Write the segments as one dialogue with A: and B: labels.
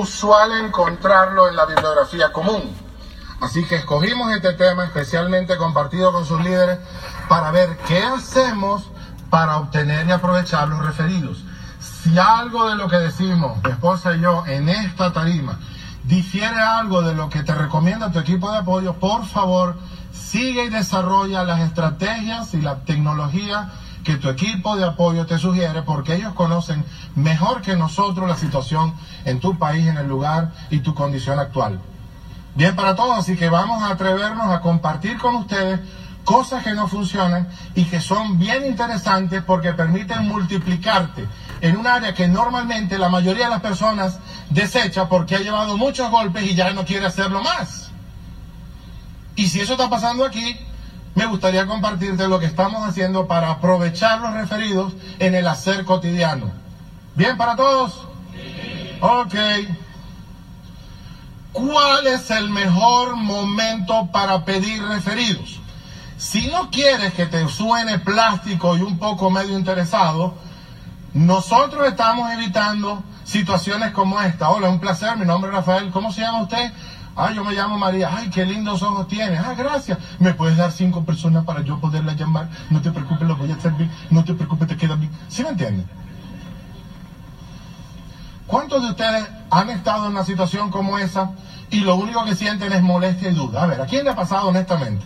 A: usual encontrarlo en la bibliografía común. Así que escogimos este tema especialmente compartido con sus líderes para ver qué hacemos para obtener y aprovechar los referidos. Si algo de lo que decimos, mi esposa y yo, en esta tarima, difiere algo de lo que te recomienda tu equipo de apoyo, por favor, sigue y desarrolla las estrategias y la tecnología que tu equipo de apoyo te sugiere porque ellos conocen mejor que nosotros la situación en tu país, en el lugar y tu condición actual. Bien para todos, así que vamos a atrevernos a compartir con ustedes cosas que no funcionan y que son bien interesantes porque permiten multiplicarte en un área que normalmente la mayoría de las personas desecha porque ha llevado muchos golpes y ya no quiere hacerlo más. Y si eso está pasando aquí, me gustaría compartirte lo que estamos haciendo para aprovechar los referidos en el hacer cotidiano. ¿Bien para todos? Ok. ¿Cuál es el mejor momento para pedir referidos? Si no quieres que te suene plástico y un poco medio interesado, nosotros estamos evitando situaciones como esta. Hola, un placer, mi nombre es Rafael. ¿Cómo se llama usted? Ay, yo me llamo María. Ay, qué lindos ojos tienes. Ah, gracias. ¿Me puedes dar cinco personas para yo poderla llamar? No te preocupes, lo voy a bien. No te preocupes, te queda bien. ¿Sí me entienden? ¿Cuántos de ustedes han estado en una situación como esa y lo único que sienten es molestia y duda? A ver, ¿a quién le ha pasado honestamente?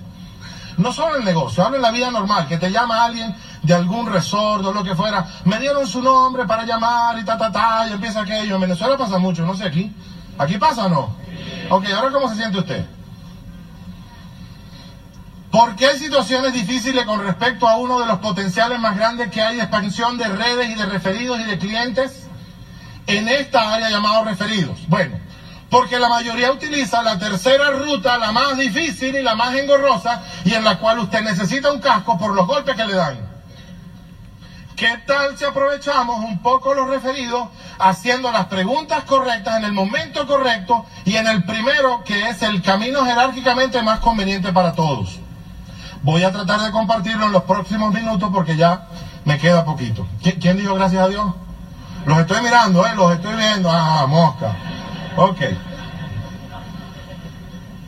A: No solo en el negocio, hablo en la vida normal, que te llama alguien de algún resort o lo que fuera. Me dieron su nombre para llamar y ta, ta, ta, y empieza aquello. En Venezuela pasa mucho, no sé aquí. ¿Aquí pasa o no? Ok, ahora ¿cómo se siente usted? ¿Por qué situaciones difíciles con respecto a uno de los potenciales más grandes que hay de expansión de redes y de referidos y de clientes en esta área llamado referidos? Bueno, porque la mayoría utiliza la tercera ruta, la más difícil y la más engorrosa, y en la cual usted necesita un casco por los golpes que le dan. ¿Qué tal si aprovechamos un poco los referidos haciendo las preguntas correctas en el momento correcto y en el primero que es el camino jerárquicamente más conveniente para todos? Voy a tratar de compartirlo en los próximos minutos porque ya me queda poquito. ¿Quién dijo gracias a Dios? Los estoy mirando, ¿eh? Los estoy viendo. Ah, mosca. Ok.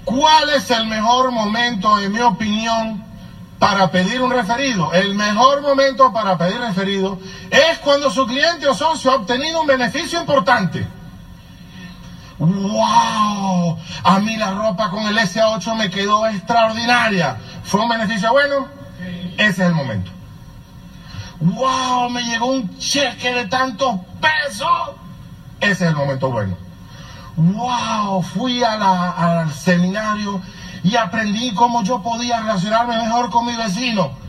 A: ¿Cuál es el mejor momento, en mi opinión, para pedir un referido. El mejor momento para pedir referido es cuando su cliente o socio ha obtenido un beneficio importante. ¡Wow! A mí la ropa con el SA8 me quedó extraordinaria. ¿Fue un beneficio bueno? Ese es el momento. ¡Wow! Me llegó un cheque de tantos pesos. Ese es el momento bueno. ¡Wow! Fui al seminario y aprendí cómo yo podía relacionarme mejor con mi vecino.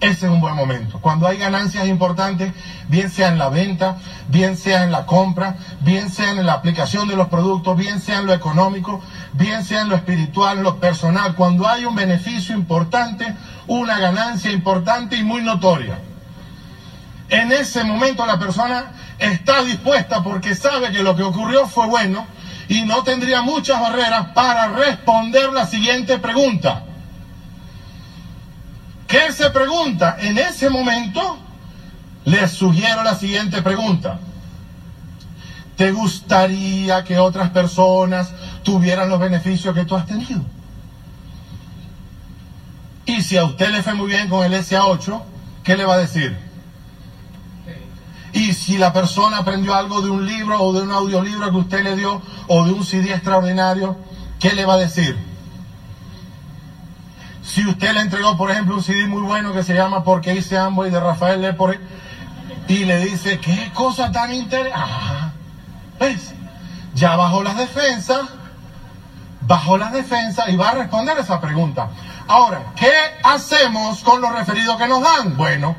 A: Ese es un buen momento. Cuando hay ganancias importantes, bien sea en la venta, bien sea en la compra, bien sea en la aplicación de los productos, bien sea en lo económico, bien sea en lo espiritual, en lo personal, cuando hay un beneficio importante, una ganancia importante y muy notoria. En ese momento la persona está dispuesta porque sabe que lo que ocurrió fue bueno y no tendría muchas barreras para responder la siguiente pregunta. ¿Qué se pregunta? En ese momento les sugiero la siguiente pregunta. ¿Te gustaría que otras personas tuvieran los beneficios que tú has tenido? Y si a usted le fue muy bien con el SA8, ¿qué le va a decir? Y si la persona aprendió algo de un libro o de un audiolibro que usted le dio o de un CD extraordinario, ¿qué le va a decir? Si usted le entregó, por ejemplo, un CD muy bueno que se llama Porque hice y de Rafael Lepore y le dice, qué cosa tan interesante. ¿Ves? Ya bajó las defensas, bajó las defensas y va a responder esa pregunta. Ahora, ¿qué hacemos con los referidos que nos dan? Bueno,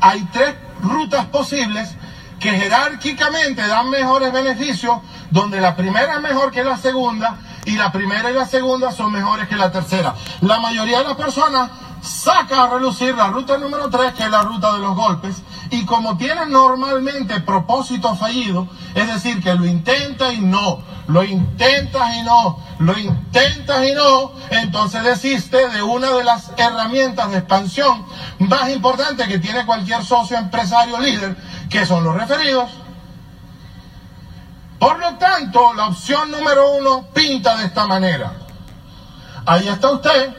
A: hay tres rutas posibles que jerárquicamente dan mejores beneficios, donde la primera es mejor que la segunda y la primera y la segunda son mejores que la tercera. La mayoría de las personas saca a relucir la ruta número 3, que es la ruta de los golpes, y como tiene normalmente propósito fallido, es decir, que lo intenta y no, lo intentas y no, lo intentas y no, entonces desiste de una de las herramientas de expansión más importantes que tiene cualquier socio empresario líder, que son los referidos. Por lo tanto, la opción número uno pinta de esta manera. Ahí está usted,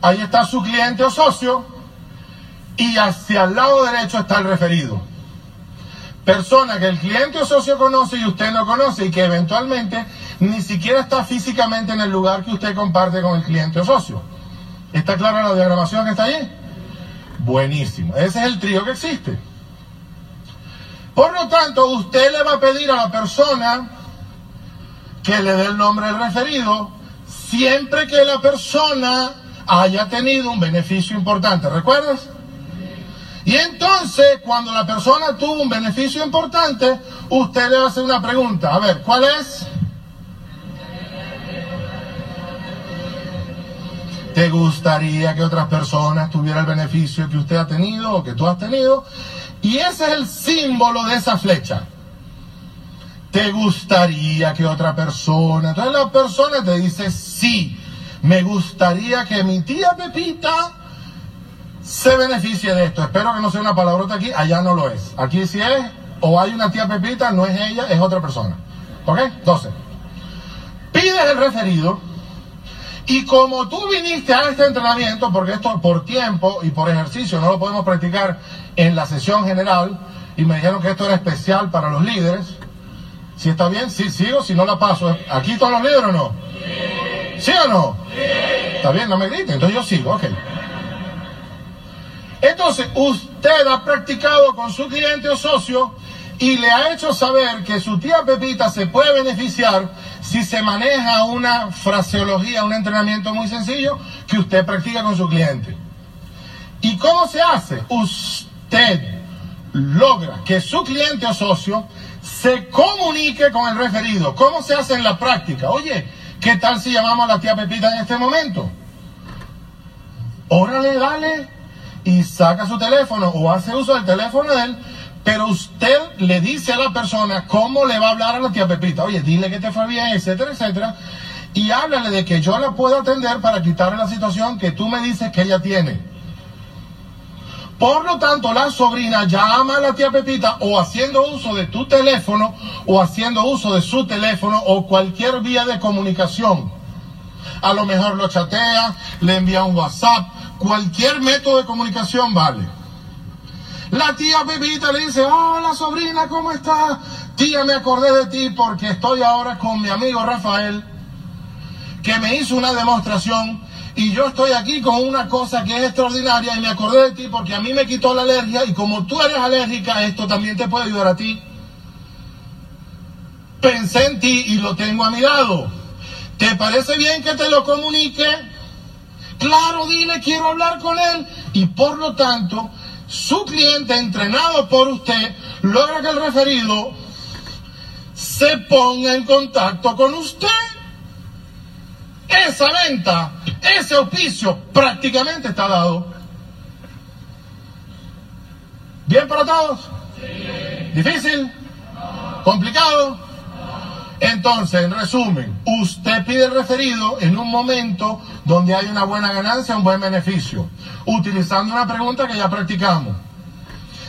A: ahí está su cliente o socio, y hacia el lado derecho está el referido. Persona que el cliente o socio conoce y usted no conoce y que eventualmente ni siquiera está físicamente en el lugar que usted comparte con el cliente o socio. ¿Está clara la diagramación que está ahí? Buenísimo. Ese es el trío que existe. Por lo tanto, usted le va a pedir a la persona que le dé el nombre referido siempre que la persona haya tenido un beneficio importante. ¿Recuerdas? Y entonces, cuando la persona tuvo un beneficio importante, usted le va a hacer una pregunta. A ver, ¿cuál es? ¿Te gustaría que otras personas tuvieran el beneficio que usted ha tenido o que tú has tenido? Y ese es el símbolo de esa flecha. ¿Te gustaría que otra persona? Entonces la persona te dice, sí, me gustaría que mi tía Pepita se beneficie de esto. Espero que no sea una palabrota aquí, allá no lo es. Aquí sí es, o hay una tía Pepita, no es ella, es otra persona. ¿Ok? Entonces, pides el referido y como tú viniste a este entrenamiento, porque esto por tiempo y por ejercicio no lo podemos practicar en la sesión general, y me dijeron que esto era especial para los líderes, si está bien, sí, sigo, si no la paso. ¿Aquí todos los líderes o no? ¿Sí o no? Está bien, no me griten, entonces yo sigo, ok. Entonces, usted ha practicado con su cliente o socio y le ha hecho saber que su tía Pepita se puede beneficiar si se maneja una fraseología, un entrenamiento muy sencillo que usted practica con su cliente. ¿Y cómo se hace? Usted logra que su cliente o socio se comunique con el referido. ¿Cómo se hace en la práctica? Oye, ¿qué tal si llamamos a la tía Pepita en este momento? Órale, dale. Y saca su teléfono o hace uso del teléfono de él pero usted le dice a la persona cómo le va a hablar a la tía Pepita. Oye, dile que te fue bien, etcétera, etcétera. Y háblale de que yo la puedo atender para quitarle la situación que tú me dices que ella tiene. Por lo tanto, la sobrina llama a la tía Pepita o haciendo uso de tu teléfono o haciendo uso de su teléfono o cualquier vía de comunicación. A lo mejor lo chatea, le envía un WhatsApp, cualquier método de comunicación vale. La tía Pepita le dice, hola sobrina, ¿cómo estás? Tía, me acordé de ti porque estoy ahora con mi amigo Rafael, que me hizo una demostración y yo estoy aquí con una cosa que es extraordinaria y me acordé de ti porque a mí me quitó la alergia y como tú eres alérgica, esto también te puede ayudar a ti. Pensé en ti y lo tengo a mi lado. ¿Te parece bien que te lo comunique? Claro, dile, quiero hablar con él. Y por lo tanto, su cliente entrenado por usted logra que el referido se ponga en contacto con usted. Esa venta, ese auspicio prácticamente está dado. ¿Bien para todos? ¿Difícil? ¿Complicado? Entonces, en resumen, usted pide referido en un momento donde hay una buena ganancia, un buen beneficio utilizando una pregunta que ya practicamos.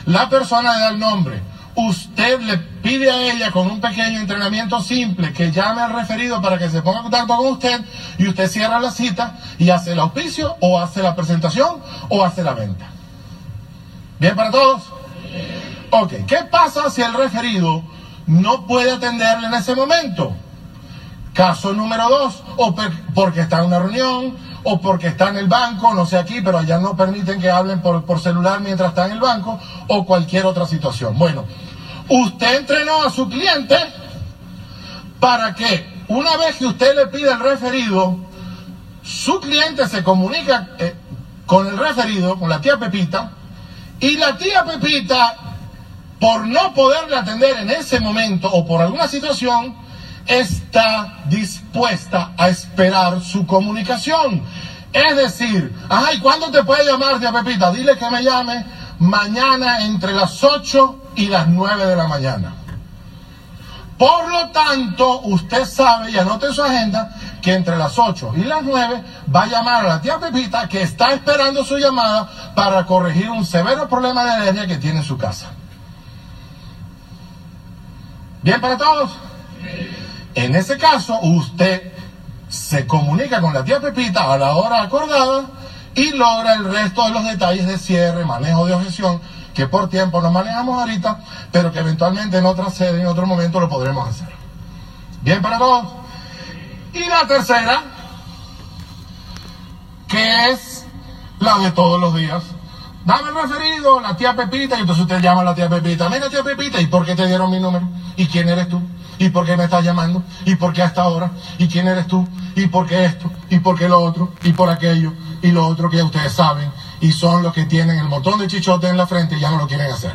A: La persona le da el nombre. Usted le pide a ella con un pequeño entrenamiento simple que llame al referido para que se ponga en contacto con usted y usted cierra la cita y hace el auspicio o hace la presentación o hace la venta. ¿Bien para todos? Ok, ¿qué pasa si el referido no puede atenderle en ese momento? Caso número dos, o porque está en una reunión, o porque está en el banco, no sé aquí, pero allá no permiten que hablen por, por celular mientras está en el banco, o cualquier otra situación. Bueno, usted entrenó a su cliente para que una vez que usted le pide el referido, su cliente se comunica eh, con el referido, con la tía Pepita, y la tía Pepita, por no poderle atender en ese momento o por alguna situación, está dispuesta a esperar su comunicación. Es decir, ay, ¿cuándo te puede llamar, tía Pepita? Dile que me llame mañana entre las 8 y las 9 de la mañana. Por lo tanto, usted sabe y anote en su agenda que entre las 8 y las 9 va a llamar a la tía Pepita que está esperando su llamada para corregir un severo problema de alergia que tiene en su casa. ¿Bien para todos? En ese caso, usted se comunica con la tía Pepita a la hora acordada y logra el resto de los detalles de cierre, manejo de objeción, que por tiempo no manejamos ahorita, pero que eventualmente en otra sede, en otro momento lo podremos hacer. ¿Bien para todos? Y la tercera, que es la de todos los días. Dame el referido, la tía Pepita, y entonces usted llama a la tía Pepita. Mira, tía Pepita, ¿y por qué te dieron mi número? ¿Y quién eres tú? ¿Y por qué me estás llamando? ¿Y por qué hasta ahora? ¿Y quién eres tú? ¿Y por qué esto? ¿Y por qué lo otro? ¿Y por aquello? ¿Y lo otro que ustedes saben? Y son los que tienen el montón de chichotes en la frente y ya no lo quieren hacer.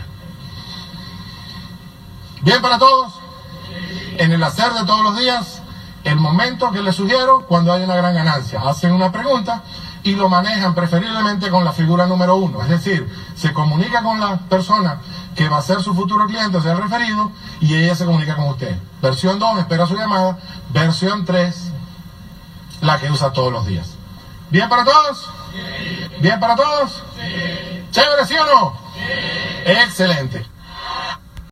A: ¿Bien para todos? En el hacer de todos los días, el momento que les sugiero cuando hay una gran ganancia. Hacen una pregunta y lo manejan preferiblemente con la figura número uno. Es decir, se comunica con la persona que va a ser su futuro cliente, o sea, el referido, y ella se comunica con usted. Versión 2, espera su llamada. Versión 3, la que usa todos los días. ¿Bien para todos? ¿Bien para todos? ¿Chévere, sí o no? Excelente.